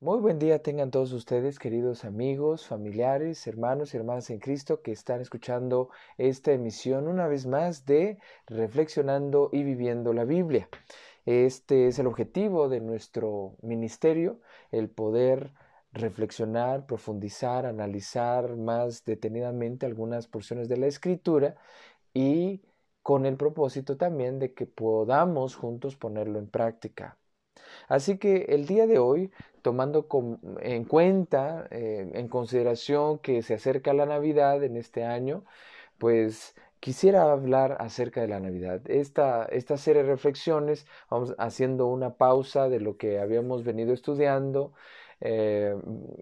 Muy buen día tengan todos ustedes, queridos amigos, familiares, hermanos y hermanas en Cristo que están escuchando esta emisión una vez más de Reflexionando y Viviendo la Biblia. Este es el objetivo de nuestro ministerio, el poder reflexionar, profundizar, analizar más detenidamente algunas porciones de la Escritura y con el propósito también de que podamos juntos ponerlo en práctica. Así que el día de hoy, tomando en cuenta, eh, en consideración que se acerca la Navidad en este año, pues quisiera hablar acerca de la Navidad. Esta, esta serie de reflexiones, vamos haciendo una pausa de lo que habíamos venido estudiando, eh,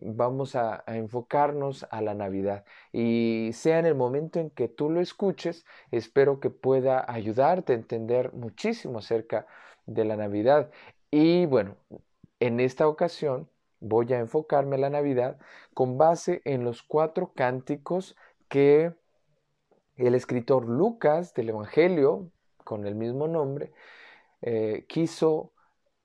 vamos a, enfocarnos a la Navidad. Y sea en el momento en que tú lo escuches, espero que pueda ayudarte a entender muchísimo acerca de la Navidad. Y bueno, en esta ocasión voy a enfocarme en la Navidad con base en los cuatro cánticos que el escritor Lucas del Evangelio, con el mismo nombre, eh, quiso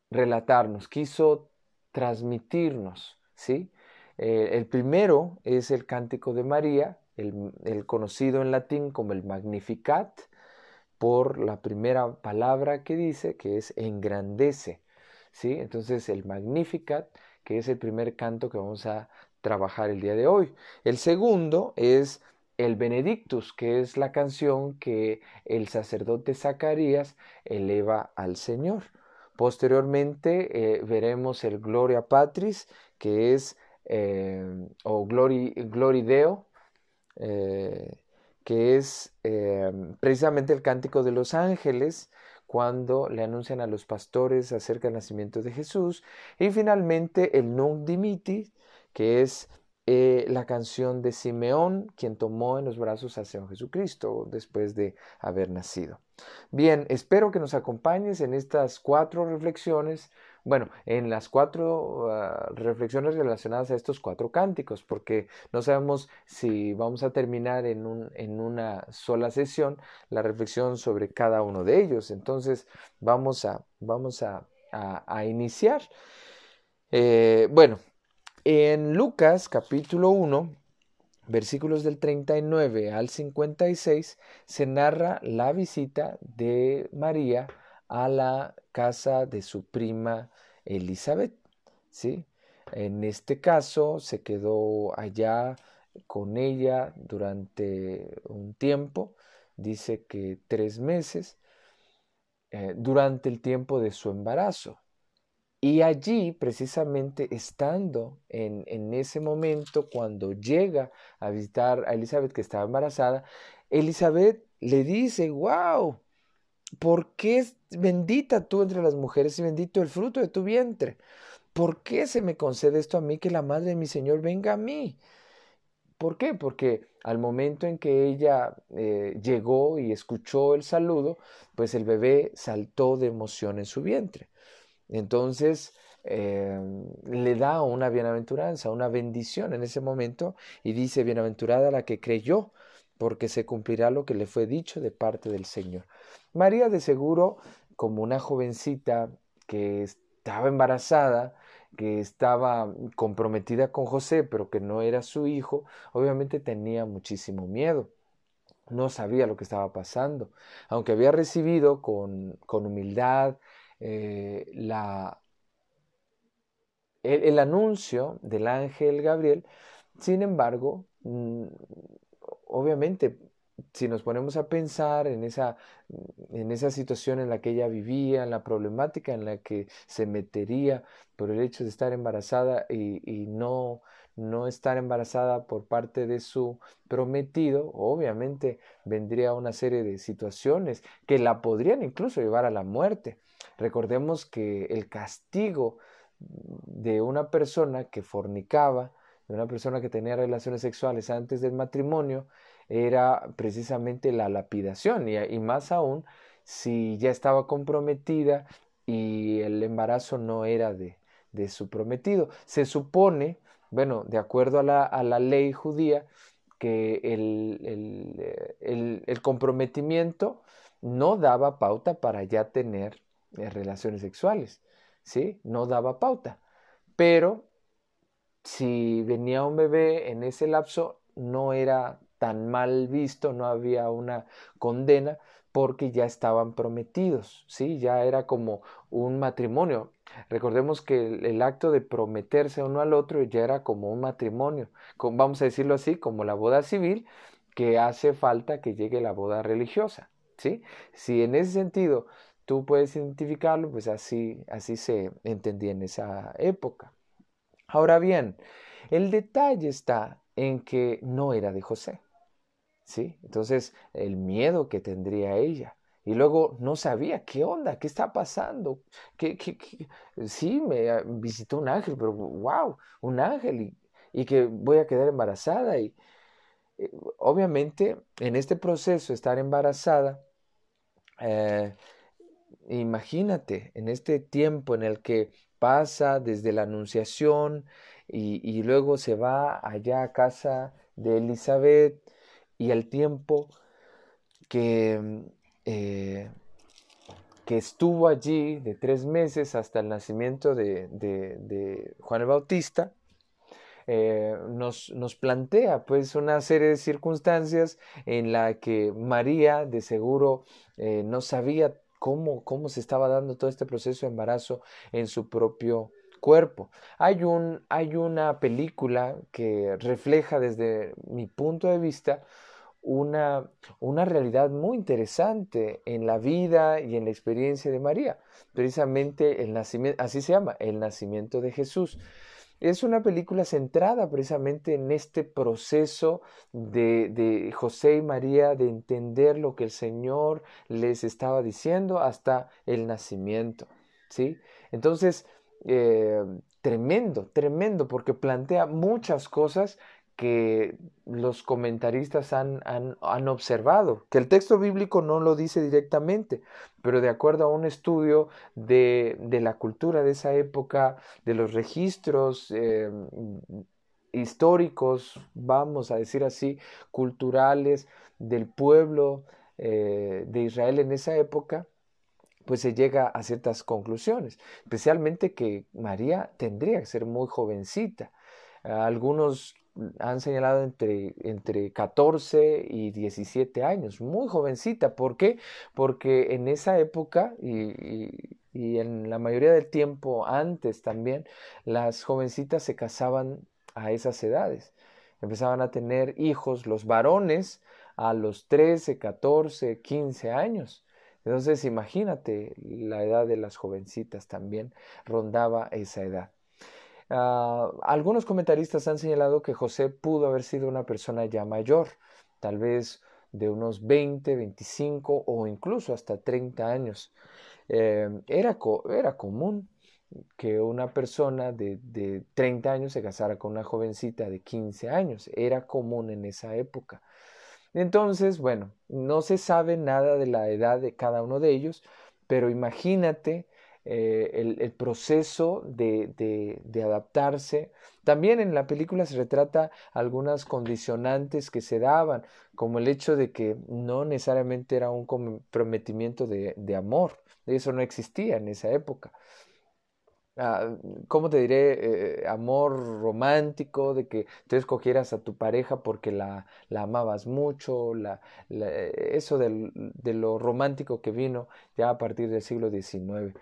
relatarnos, quiso transmitirnos. ¿sí? Eh, el primero es el cántico de María, el, el conocido en latín como el Magnificat, por la primera palabra que dice, que es engrandece. ¿Sí? Entonces el Magnificat, que es el primer canto que vamos a trabajar el día de hoy. El segundo es el Benedictus, que es la canción que el sacerdote Zacarías eleva al Señor. Posteriormente eh, veremos el Gloria Patris, que es, eh, o Glory, Deo, eh, que es precisamente el cántico de los ángeles, cuando le anuncian a los pastores acerca del nacimiento de Jesús. Y finalmente el Nunc Dimiti, que es eh, la canción de Simeón, quien tomó en los brazos a Señor Jesucristo después de haber nacido. Bien, espero que nos acompañes en estas cuatro reflexiones bueno, en las cuatro ah, reflexiones relacionadas a estos cuatro cánticos, porque no sabemos si vamos a terminar en, una sola sesión la reflexión sobre cada uno de ellos. Entonces, vamos a, iniciar. Eh, bueno, en Lucas capítulo 1, versículos del 39 al 56, se narra la visita de María a la casa de su prima Elizabeth. ¿sí? En este caso se quedó allá con ella durante un tiempo, dice que tres meses, eh, durante el tiempo de su embarazo. Y allí, precisamente estando en, en, ese momento, cuando llega a visitar a Elizabeth que estaba embarazada, Elizabeth le dice, wow, ¿Por qué es bendita tú entre las mujeres y bendito el fruto de tu vientre? ¿Por qué se me concede esto a mí que la madre de mi Señor venga a mí? ¿Por qué? Porque al momento en que ella eh, llegó y escuchó el saludo, pues el bebé saltó de emoción en su vientre. Entonces eh, le da una bienaventuranza, una bendición en ese momento y dice, bienaventurada la que creyó, porque se cumplirá lo que le fue dicho de parte del Señor. María de seguro, como una jovencita que estaba embarazada, que estaba comprometida con José, pero que no era su hijo, obviamente tenía muchísimo miedo. No sabía lo que estaba pasando. Aunque había recibido con, con humildad eh, la, el, el, anuncio del ángel Gabriel, sin embargo, mm, obviamente, si nos ponemos a pensar en esa, en esa situación en la que ella vivía, en la problemática en la que se metería por el hecho de estar embarazada y, y no, no estar embarazada por parte de su prometido, obviamente vendría una serie de situaciones que la podrían incluso llevar a la muerte. Recordemos que el castigo de una persona que fornicaba, de una persona que tenía relaciones sexuales antes del matrimonio era precisamente la lapidación y, más aún si ya estaba comprometida y el embarazo no era de, de su prometido. Se supone, bueno, de acuerdo a la, a la ley judía, que el, el, el, el, comprometimiento no daba pauta para ya tener eh, relaciones sexuales, ¿sí? No daba pauta. Pero si venía un bebé en ese lapso, no era tan mal visto, no había una condena porque ya estaban prometidos, ¿sí? Ya era como un matrimonio. Recordemos que el, acto de prometerse uno al otro ya era como un matrimonio, vamos a decirlo así, como la boda civil, que hace falta que llegue la boda religiosa, ¿sí? Si en ese sentido tú puedes identificarlo, pues así, así se entendía en esa época. Ahora bien, el detalle está en que no era de José. ¿Sí? Entonces, el miedo que tendría ella. Y luego no sabía qué onda, qué está pasando. ¿Qué, Sí, me visitó un ángel, pero wow, un ángel y, que voy a quedar embarazada. Y eh, obviamente en este proceso, estar embarazada, eh, imagínate, en este tiempo en el que pasa desde la anunciación y, luego se va allá a casa de Elizabeth y el tiempo que, eh, que estuvo allí de tres meses hasta el nacimiento de, Juan el Bautista, eh, nos, nos, plantea pues una serie de circunstancias en la que María de seguro eh, no sabía cómo, cómo se estaba dando todo este proceso de embarazo en su propio cuerpo. Hay, un, hay una película que refleja desde mi punto de vista una, una realidad muy interesante en la vida y en la experiencia de María. Precisamente el nacimiento, así se llama, el nacimiento de Jesús. Es una película centrada precisamente en este proceso de, de, José y María de entender lo que el Señor les estaba diciendo hasta el nacimiento. ¿sí? Entonces, eh, tremendo, tremendo, porque plantea muchas cosas que los comentaristas han, han, observado, que el texto bíblico no lo dice directamente, pero de acuerdo a un estudio de, la cultura de esa época, de los registros eh, históricos, vamos a decir así, culturales del pueblo eh, de Israel en esa época, pues se llega a ciertas conclusiones, especialmente que María tendría que ser muy jovencita. Algunos han señalado entre, entre 14 y 17 años, muy jovencita. ¿Por qué? Porque en esa época y, y, en la mayoría del tiempo antes también, las jovencitas se casaban a esas edades. Empezaban a tener hijos los varones a los 13, 14, 15 años. Entonces imagínate, la edad de las jovencitas también rondaba esa edad. Ah, algunos comentaristas han señalado que José pudo haber sido una persona ya mayor, tal vez de unos 20, 25 o incluso hasta 30 años. Eh, era, era, común que una persona de, de 30 años se casara con una jovencita de 15 años. Era común en esa época. Entonces, bueno, no se sabe nada de la edad de cada uno de ellos, pero imagínate eh, el, proceso de, adaptarse. También en la película se retrata algunas condicionantes que se daban, como el hecho de que no necesariamente era un comprometimiento de, amor, eso no existía en esa época. Ah, ¿cómo te diré? Eh, amor romántico, de que tú escogieras a tu pareja porque la, amabas mucho, eso de lo romántico que vino ya a partir del siglo XIX.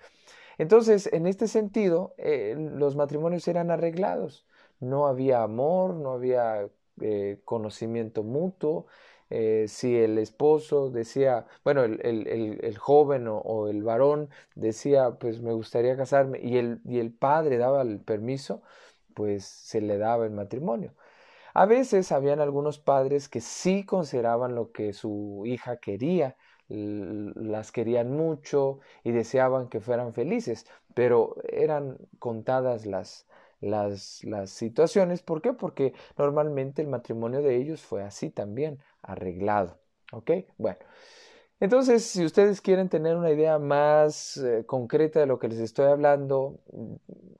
Entonces, en este sentido, eh, los matrimonios eran arreglados. No había amor, no había eh, conocimiento mutuo. Eh, si el esposo decía, bueno, el, joven o, el varón decía, pues me gustaría casarme, y el, y el padre daba el permiso, pues se le daba el matrimonio. A veces habían algunos padres que sí consideraban lo que su hija quería, las querían mucho y deseaban que fueran felices, pero eran contadas las, las, las situaciones. ¿Por qué? Porque normalmente el matrimonio de ellos fue así también, arreglado. ¿Ok? Bueno. Entonces, si ustedes quieren tener una idea más eh, concreta de lo que les estoy hablando,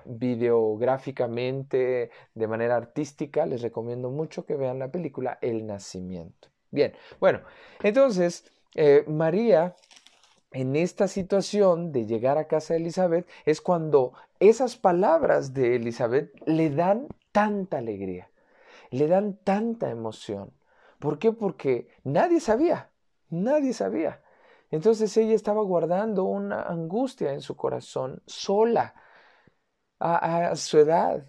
videográficamente, de manera artística, les recomiendo mucho que vean la película El Nacimiento. Bien, bueno, entonces eh, María, en esta situación de llegar a casa de Elizabeth, es cuando esas palabras de Elizabeth le dan tanta alegría, le dan tanta emoción. ¿Por qué? Porque nadie sabía, nadie sabía. Entonces ella estaba guardando una angustia en su corazón, sola, a, su edad.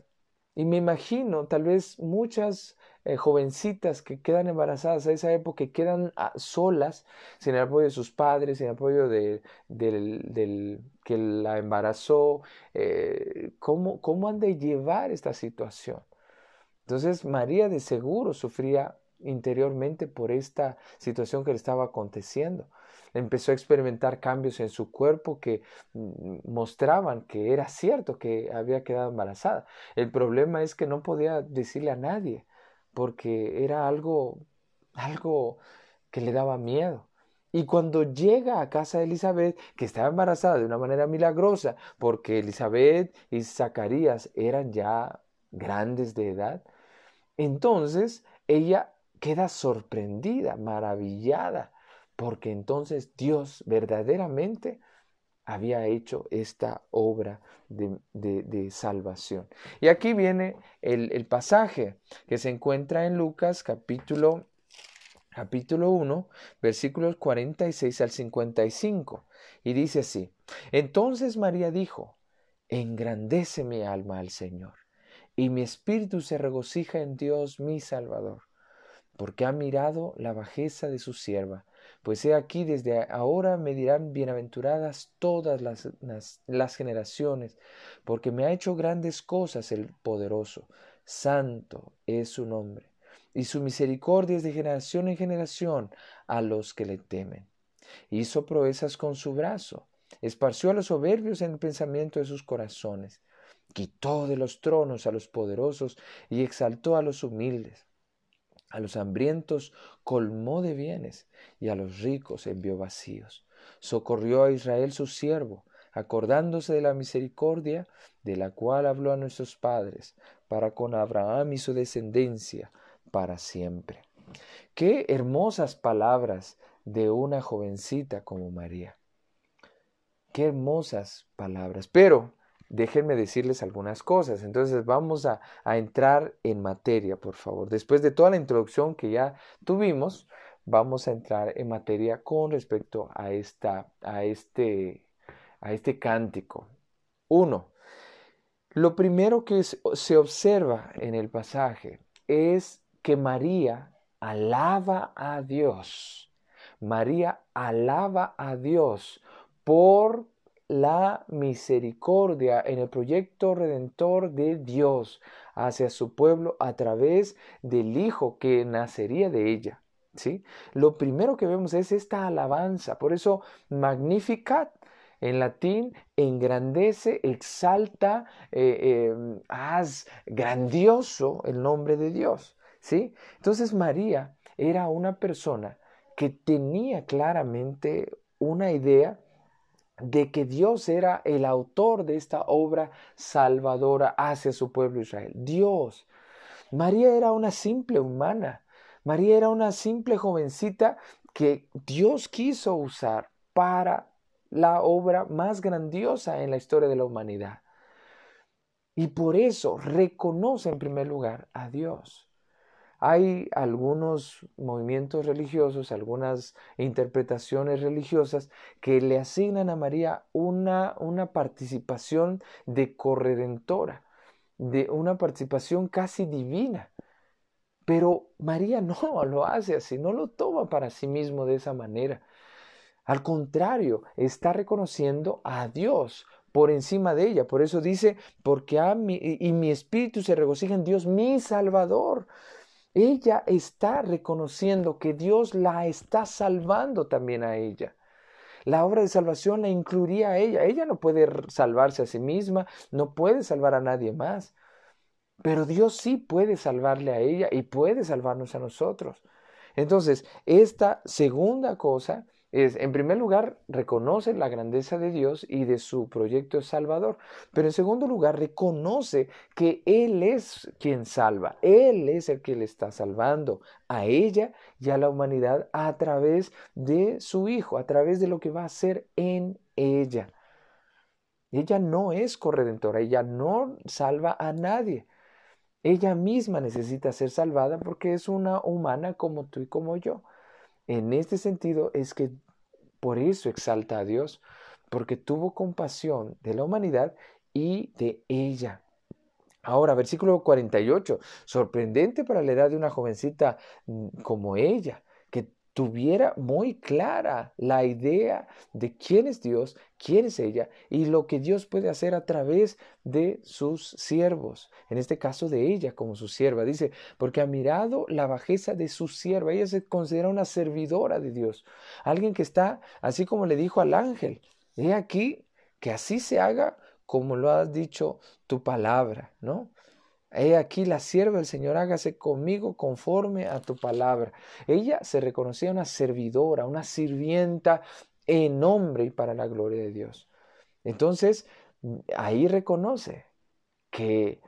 Y me imagino, tal vez muchas eh, jovencitas que quedan embarazadas a esa época, que quedan ah, solas, sin el apoyo de sus padres, sin el apoyo de, del, que la embarazó, eh, ¿cómo, ¿cómo han de llevar esta situación? Entonces María de seguro sufría interiormente por esta situación que le estaba aconteciendo. Empezó a experimentar cambios en su cuerpo que mm, mostraban que era cierto que había quedado embarazada. El problema es que no podía decirle a nadie porque era algo algo que le daba miedo. Y cuando llega a casa de Elizabeth, que estaba embarazada de una manera milagrosa, porque Elizabeth y Zacarías eran ya grandes de edad, entonces ella queda sorprendida, maravillada, porque entonces Dios verdaderamente había hecho esta obra de, salvación. Y aquí viene el, pasaje que se encuentra en Lucas capítulo, capítulo 1, versículos 46 al 55. Y dice así, entonces María dijo, engrandece mi alma al Señor, y mi espíritu se regocija en Dios mi Salvador porque ha mirado la bajeza de su sierva. Pues he aquí desde ahora me dirán bienaventuradas todas las, las, generaciones, porque me ha hecho grandes cosas el poderoso. Santo es su nombre, y su misericordia es de generación en generación a los que le temen. Hizo proezas con su brazo, esparció a los soberbios en el pensamiento de sus corazones, quitó de los tronos a los poderosos y exaltó a los humildes. A los hambrientos colmó de bienes y a los ricos envió vacíos. Socorrió a Israel su siervo, acordándose de la misericordia de la cual habló a nuestros padres, para con Abraham y su descendencia para siempre. Qué hermosas palabras de una jovencita como María. Qué hermosas palabras. Pero déjenme decirles algunas cosas. Entonces vamos a, entrar en materia, por favor. Después de toda la introducción que ya tuvimos, vamos a entrar en materia con respecto a, esta, a, este, a este cántico. Uno, lo primero que se observa en el pasaje es que María alaba a Dios. María alaba a Dios por la misericordia en el proyecto redentor de Dios hacia su pueblo a través del Hijo que nacería de ella. ¿sí? Lo primero que vemos es esta alabanza, por eso Magnificat en latín engrandece, exalta, eh, em, haz grandioso el nombre de Dios. ¿sí? Entonces María era una persona que tenía claramente una idea de que Dios era el autor de esta obra salvadora hacia su pueblo Israel. Dios. María era una simple humana. María era una simple jovencita que Dios quiso usar para la obra más grandiosa en la historia de la humanidad. Y por eso reconoce en primer lugar a Dios. Hay algunos movimientos religiosos, algunas interpretaciones religiosas que le asignan a María una, una participación de corredentora, de una participación casi divina. Pero María no lo hace así, no lo toma para sí mismo de esa manera. Al contrario, está reconociendo a Dios por encima de ella. Por eso dice, porque a mi, y mi espíritu se regocija en Dios, mi Salvador. Ella está reconociendo que Dios la está salvando también a ella. La obra de salvación la incluiría a ella. Ella no puede salvarse a sí misma, no puede salvar a nadie más. Pero Dios sí puede salvarle a ella y puede salvarnos a nosotros. Entonces, esta segunda cosa es, en primer lugar, reconoce la grandeza de Dios y de su proyecto salvador, pero en segundo lugar, reconoce que Él es quien salva, Él es el que le está salvando a ella y a la humanidad a través de su Hijo, a través de lo que va a hacer en ella. Ella no es corredentora, ella no salva a nadie. Ella misma necesita ser salvada porque es una humana como tú y como yo. En este sentido es que por eso exalta a Dios, porque tuvo compasión de la humanidad y de ella. Ahora, versículo 48, sorprendente para la edad de una jovencita mm, como ella tuviera muy clara la idea de quién es Dios, quién es ella y lo que Dios puede hacer a través de sus siervos, en este caso de ella como su sierva. Dice, porque ha mirado la bajeza de su sierva, ella se considera una servidora de Dios, alguien que está, así como le dijo al ángel, he aquí que así se haga como lo has dicho tu palabra, ¿no? He aquí la sierva del Señor, hágase conmigo conforme a tu palabra. Ella se reconocía una servidora, una sirvienta en nombre y para la gloria de Dios. Entonces, ahí reconoce que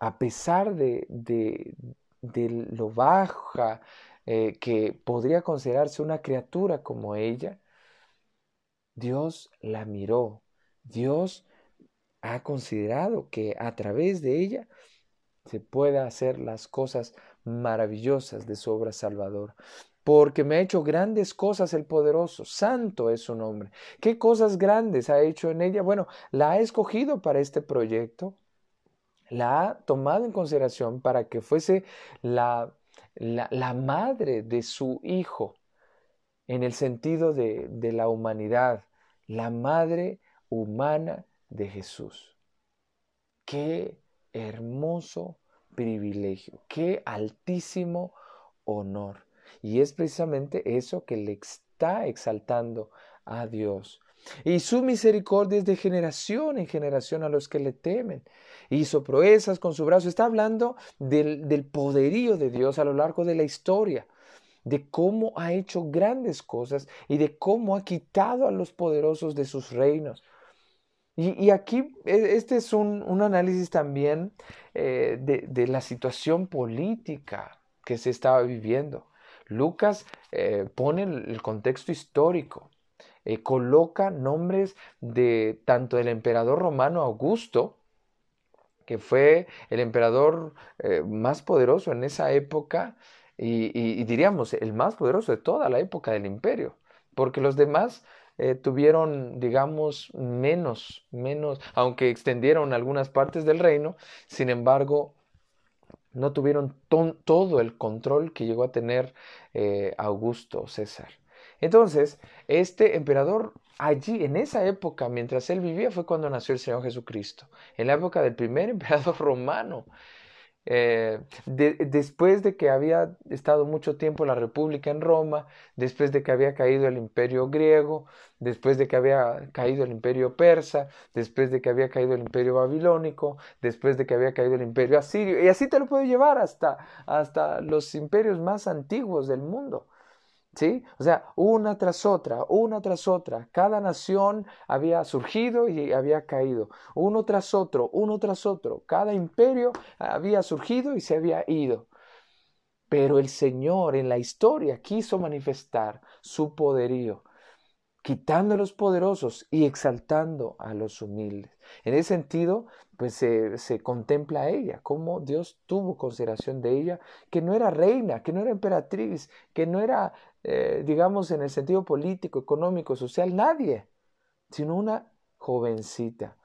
a pesar de, de, lo baja eh, que podría considerarse una criatura como ella, Dios la miró. Dios ha considerado que a través de ella se pueda hacer las cosas maravillosas de su obra salvador. Porque me ha hecho grandes cosas el poderoso, santo es su nombre. ¿Qué cosas grandes ha hecho en ella? Bueno, la ha escogido para este proyecto, la ha tomado en consideración para que fuese la, la, madre de su hijo, en el sentido de, de la humanidad, la madre humana de Jesús. Qué hermoso privilegio, qué altísimo honor. Y es precisamente eso que le está exaltando a Dios. Y su misericordia es de generación en generación a los que le temen. Hizo proezas con su brazo. Está hablando del, poderío de Dios a lo largo de la historia de cómo ha hecho grandes cosas y de cómo ha quitado a los poderosos de sus reinos. Y, aquí e, este es un, análisis también eh, de, la situación política que se estaba viviendo. Lucas eh, pone el, contexto histórico, eh, coloca nombres de tanto del emperador romano Augusto, que fue el emperador más poderoso en esa época y diríamos el más poderoso de toda la época del imperio, porque los demás eh, tuvieron, digamos, menos, menos, aunque extendieron algunas partes del reino, sin embargo, no tuvieron todo el control que llegó a tener eh, Augusto César. Entonces, este emperador allí, en esa época, mientras él vivía, fue cuando nació el Señor Jesucristo, en la época del primer emperador romano. Eh, después de que había estado mucho tiempo la República en Roma, después de que había caído el imperio griego, después de que había caído el imperio persa, después de que había caído el imperio babilónico, después de que había caído el imperio asirio, y así te lo puedo llevar hasta, hasta los imperios más antiguos del mundo. ¿Sí? O sea, una tras otra, una tras otra. Cada nación había surgido y había caído. Uno tras otro, uno tras otro. Cada imperio había surgido y se había ido. Pero el Señor en la historia quiso manifestar su poderío, quitando a los poderosos y exaltando a los humildes. En ese sentido, pues se, contempla a ella, cómo Dios tuvo consideración de ella, que no era reina, que no era emperatriz, que no era eh, digamos, en el sentido político, económico, social, nadie, sino una jovencita,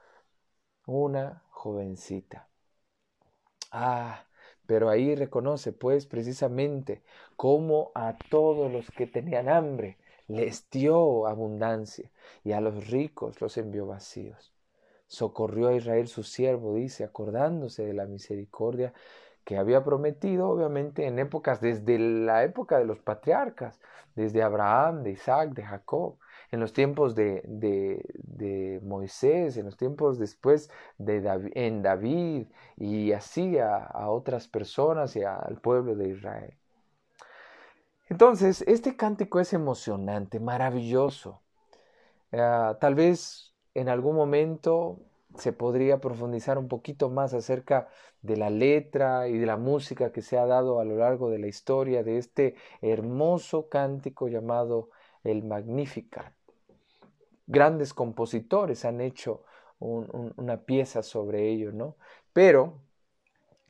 una jovencita. Ah, pero ahí reconoce, pues, precisamente cómo a todos los que tenían hambre les dio abundancia y a los ricos los envió vacíos. Socorrió a Israel su siervo, dice, acordándose de la misericordia que había prometido, obviamente, en épocas, desde la época de los patriarcas, desde Abraham, de Isaac, de Jacob, en los tiempos de, de, Moisés, en los tiempos después de David, en David, y así a, otras personas y al pueblo de Israel. Entonces, este cántico es emocionante, maravilloso. Ah, tal vez en algún momento se podría profundizar un poquito más acerca de la letra y de la música que se ha dado a lo largo de la historia de este hermoso cántico llamado el Magnificat. Grandes compositores han hecho una pieza sobre ello, ¿no? Pero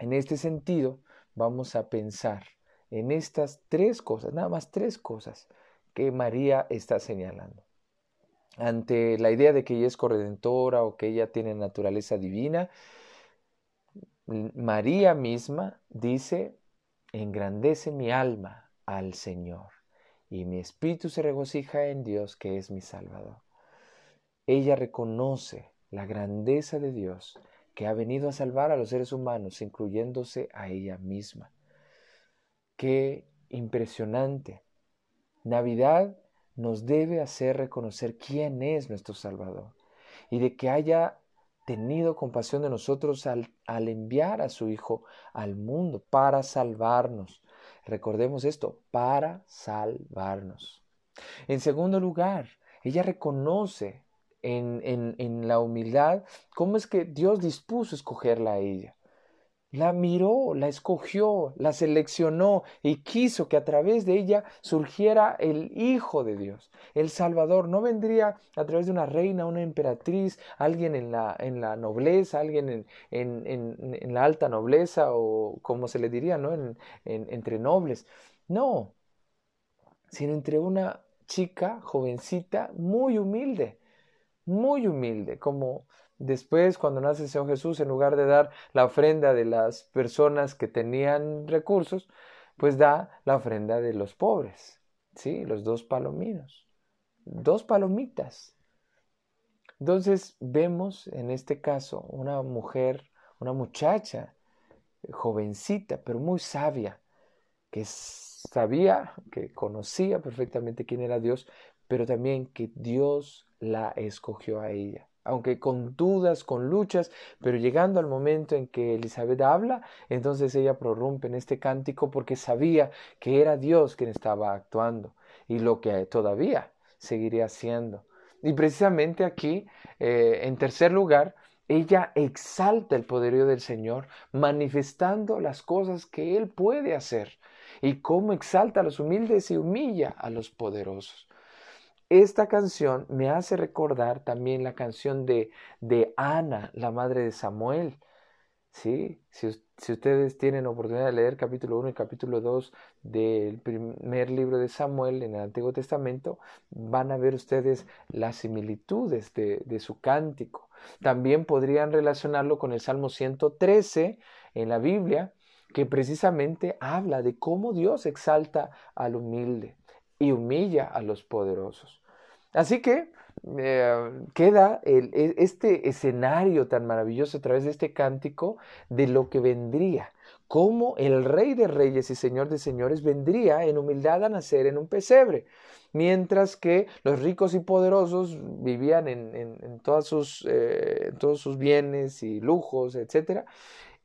En este sentido, vamos a pensar en estas tres cosas, nada más tres cosas que María está señalando. Ante la idea de que ella es corredentora o que ella tiene naturaleza divina, María misma dice, engrandece mi alma al Señor y mi espíritu se regocija en Dios que es mi Salvador. Ella reconoce la grandeza de Dios que ha venido a salvar a los seres humanos, incluyéndose a ella misma. Qué impresionante. Navidad nos debe hacer reconocer quién es nuestro Salvador y de que haya tenido compasión de nosotros al, al, enviar a su Hijo al mundo para salvarnos. Recordemos esto, para salvarnos. En segundo lugar, ella reconoce en, en, en la humildad cómo es que Dios dispuso escogerla a ella la miró, la escogió, la seleccionó y quiso que a través de ella surgiera el Hijo de Dios, el Salvador. No vendría a través de una reina, una emperatriz, alguien en la, en la nobleza, alguien en, en, en, la alta nobleza o como se le diría, ¿no? entre nobles. No, sino entre una chica jovencita muy humilde, muy humilde, como Después, cuando nace el Señor Jesús, en lugar de dar la ofrenda de las personas que tenían recursos, pues da la ofrenda de los pobres, ¿sí? Los dos palominos, dos palomitas. Entonces vemos en este caso una mujer, una muchacha, jovencita, pero muy sabia, que sabía, que conocía perfectamente quién era Dios, pero también que Dios la escogió a ella aunque con dudas, con luchas, pero llegando al momento en que Elizabeth habla, entonces ella prorrumpe en este cántico porque sabía que era Dios quien estaba actuando y lo que todavía seguiría haciendo. Y precisamente aquí, eh, en tercer lugar, ella exalta el poderío del Señor, manifestando las cosas que Él puede hacer y cómo exalta a los humildes y humilla a los poderosos esta canción me hace recordar también la canción de, de Ana, la madre de Samuel. ¿Sí? Si, ustedes tienen oportunidad de leer capítulo 1 y capítulo 2 del primer libro de Samuel en el Antiguo Testamento, van a ver ustedes las similitudes de, de su cántico. También podrían relacionarlo con el Salmo 113 en la Biblia, que precisamente habla de cómo Dios exalta al humilde y humilla a los poderosos. Así que eh, queda e, este escenario tan maravilloso a través de este cántico de lo que vendría, cómo el Rey de Reyes y Señor de Señores vendría en humildad a nacer en un pesebre, mientras que los ricos y poderosos vivían en, sus, eh, todos sus bienes y lujos, etc.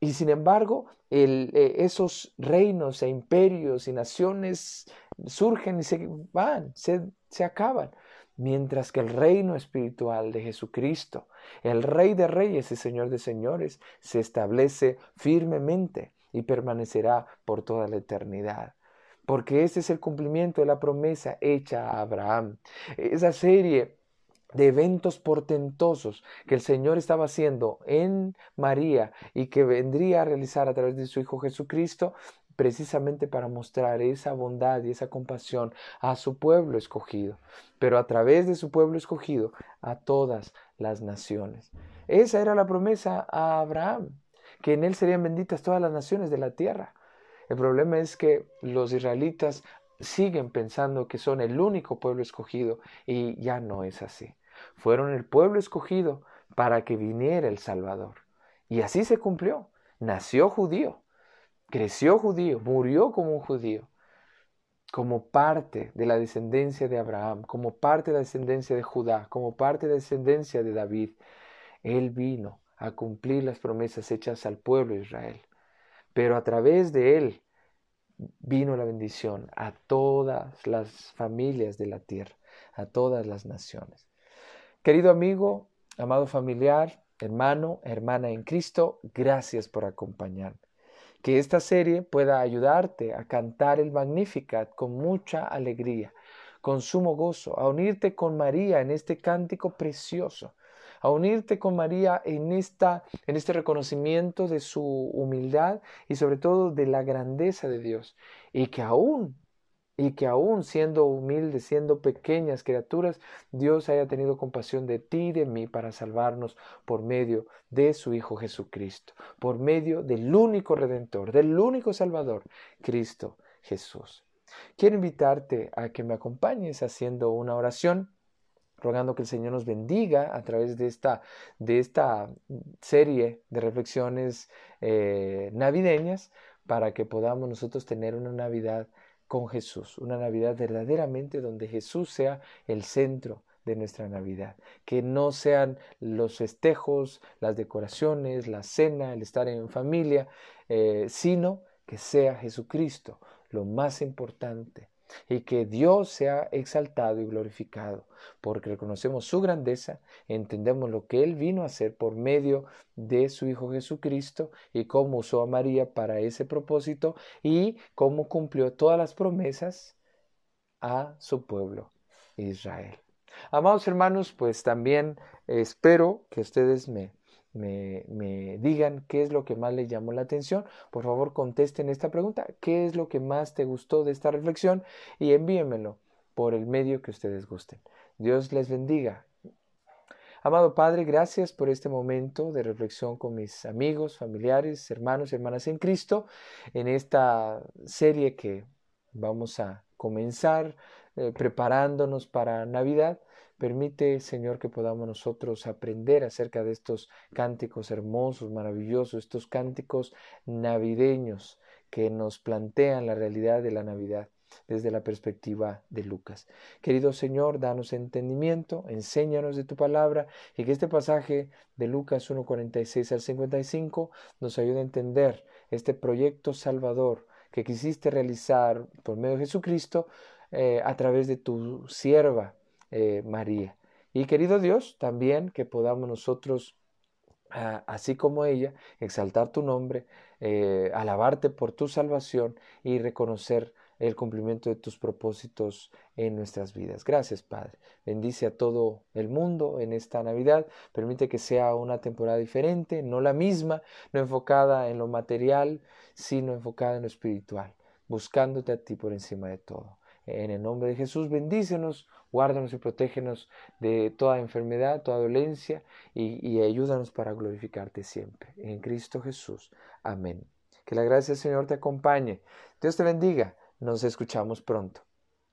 Y sin embargo, eh, esos reinos e imperios y naciones surgen y se van, se acaban mientras que el reino espiritual de Jesucristo, el Rey de Reyes y Señor de Señores, se establece firmemente y permanecerá por toda la eternidad. Porque ese es el cumplimiento de la promesa hecha a Abraham. Esa serie de eventos portentosos que el Señor estaba haciendo en María y que vendría a realizar a través de su Hijo Jesucristo, precisamente para mostrar esa bondad y esa compasión a su pueblo escogido, pero a través de su pueblo escogido a todas las naciones. Esa era la promesa a Abraham, que en él serían benditas todas las naciones de la tierra. El problema es que los israelitas siguen pensando que son el único pueblo escogido y ya no es así. Fueron el pueblo escogido para que viniera el Salvador. Y así se cumplió. Nació judío, creció judío, murió como un judío, como parte de la descendencia de Abraham, como parte de la descendencia de Judá, como parte de la descendencia de David. Él vino a cumplir las promesas hechas al pueblo de Israel. Pero a través de él vino la bendición a todas las familias de la tierra, a todas las naciones. Querido amigo, amado familiar, hermano, hermana en Cristo, gracias por acompañarme que esta serie pueda ayudarte a cantar el Magnificat con mucha alegría, con sumo gozo, a unirte con María en este cántico precioso, a unirte con María en, esta, en este reconocimiento de su humildad y sobre todo de la grandeza de Dios. Y que aún y que aún siendo humildes, siendo pequeñas criaturas, Dios haya tenido compasión de ti y de mí para salvarnos por medio de su Hijo Jesucristo, por medio del único Redentor, del único Salvador, Cristo Jesús. Quiero invitarte a que me acompañes haciendo una oración rogando que el Señor nos bendiga a través de esta, de esta serie de reflexiones eh, navideñas para que podamos nosotros tener una Navidad con Jesús, una Navidad verdaderamente donde Jesús sea el centro de nuestra Navidad, que no sean los festejos, las decoraciones, la cena, el estar en familia, eh, sino que sea Jesucristo lo más importante y que Dios sea exaltado y glorificado, porque reconocemos su grandeza, entendemos lo que Él vino a hacer por medio de su Hijo Jesucristo y cómo usó a María para ese propósito y cómo cumplió todas las promesas a su pueblo Israel. Amados hermanos, pues también espero que ustedes me digan qué es lo que más les llamó la atención. Por favor, contesten esta pregunta. ¿Qué es lo que más te gustó de esta reflexión? Y envíenmelo por el medio que ustedes gusten. Dios les bendiga. Amado Padre, gracias por este momento de reflexión con mis amigos, familiares, hermanos y hermanas en Cristo, en esta serie que vamos a comenzar eh, preparándonos para Navidad. Permite, Señor, que podamos nosotros aprender acerca de estos cánticos hermosos, maravillosos, estos cánticos navideños que nos plantean la realidad de la Navidad desde la perspectiva de Lucas. Querido Señor, danos entendimiento, enséñanos de tu palabra y que este pasaje de Lucas 1.46 al 55 nos ayude a entender este proyecto salvador que quisiste realizar por medio de Jesucristo eh, a través de tu sierva eh, María. Y querido Dios, también que podamos nosotros, así como ella, exaltar tu nombre, eh, alabarte por tu salvación y reconocer el cumplimiento de tus propósitos en nuestras vidas. Gracias, Padre. Bendice a todo el mundo en esta Navidad. Permite que sea una temporada diferente, no la misma, no enfocada en lo material, sino enfocada en lo espiritual, buscándote a ti por encima de todo. En el nombre de Jesús, bendícenos, guárdanos y protégenos de toda enfermedad, toda dolencia y, y ayúdanos para glorificarte siempre. En Cristo Jesús. Amén. Que la gracia del Señor te acompañe. Dios te bendiga. Nos escuchamos pronto.